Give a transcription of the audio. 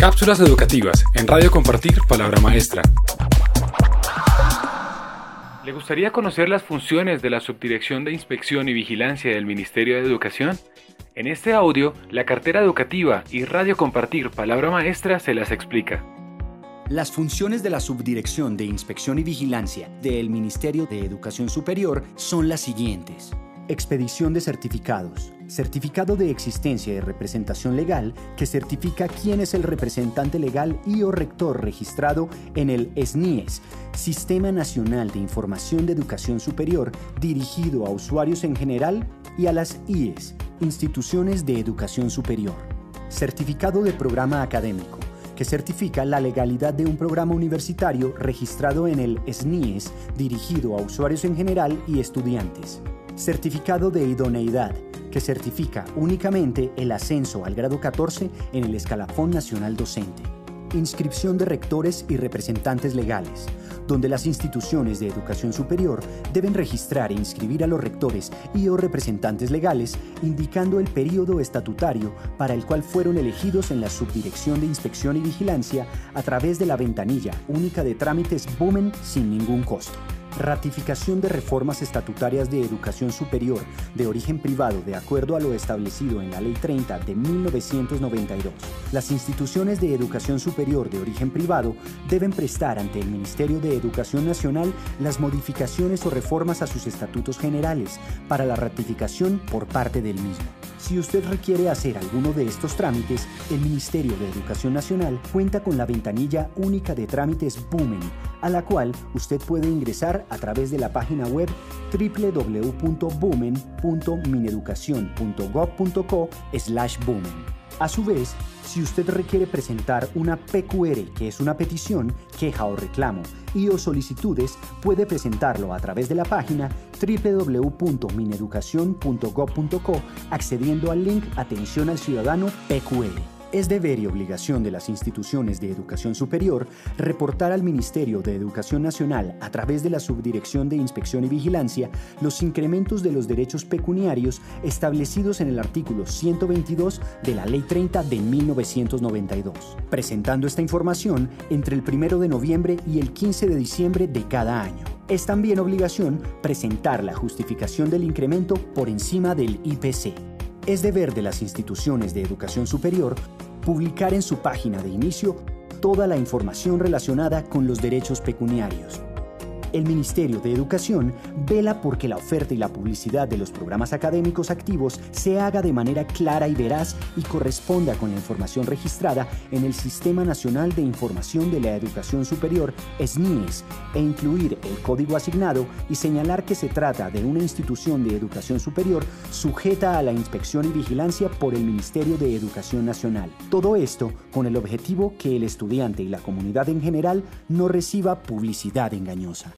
Cápsulas educativas en Radio Compartir Palabra Maestra. ¿Le gustaría conocer las funciones de la Subdirección de Inspección y Vigilancia del Ministerio de Educación? En este audio, la cartera educativa y Radio Compartir Palabra Maestra se las explica. Las funciones de la Subdirección de Inspección y Vigilancia del Ministerio de Educación Superior son las siguientes. Expedición de certificados. Certificado de existencia y representación legal que certifica quién es el representante legal y o rector registrado en el SNIES, Sistema Nacional de Información de Educación Superior, dirigido a usuarios en general y a las IES, Instituciones de Educación Superior. Certificado de programa académico que certifica la legalidad de un programa universitario registrado en el SNIES dirigido a usuarios en general y estudiantes. Certificado de idoneidad, que certifica únicamente el ascenso al grado 14 en el escalafón nacional docente. Inscripción de rectores y representantes legales, donde las instituciones de educación superior deben registrar e inscribir a los rectores y o representantes legales, indicando el período estatutario para el cual fueron elegidos en la Subdirección de Inspección y Vigilancia a través de la ventanilla única de trámites Boomen sin ningún costo ratificación de reformas estatutarias de educación superior de origen privado de acuerdo a lo establecido en la Ley 30 de 1992. Las instituciones de educación superior de origen privado deben prestar ante el Ministerio de Educación Nacional las modificaciones o reformas a sus estatutos generales para la ratificación por parte del mismo. Si usted requiere hacer alguno de estos trámites, el Ministerio de Educación Nacional cuenta con la ventanilla única de trámites Boomen, a la cual usted puede ingresar a través de la página web www.boomen.mineducacion.gov.co/boomen. A su vez, si usted requiere presentar una PQR, que es una petición, queja o reclamo, y o solicitudes, puede presentarlo a través de la página www.mineducacion.gov.co accediendo al link Atención al Ciudadano PQR. Es deber y obligación de las instituciones de educación superior reportar al Ministerio de Educación Nacional a través de la Subdirección de Inspección y Vigilancia los incrementos de los derechos pecuniarios establecidos en el artículo 122 de la Ley 30 de 1992, presentando esta información entre el 1 de noviembre y el 15 de diciembre de cada año. Es también obligación presentar la justificación del incremento por encima del IPC. Es deber de las instituciones de educación superior publicar en su página de inicio toda la información relacionada con los derechos pecuniarios el Ministerio de Educación vela porque la oferta y la publicidad de los programas académicos activos se haga de manera clara y veraz y corresponda con la información registrada en el Sistema Nacional de Información de la Educación Superior, SNIES, e incluir el código asignado y señalar que se trata de una institución de educación superior sujeta a la inspección y vigilancia por el Ministerio de Educación Nacional. Todo esto con el objetivo que el estudiante y la comunidad en general no reciba publicidad engañosa.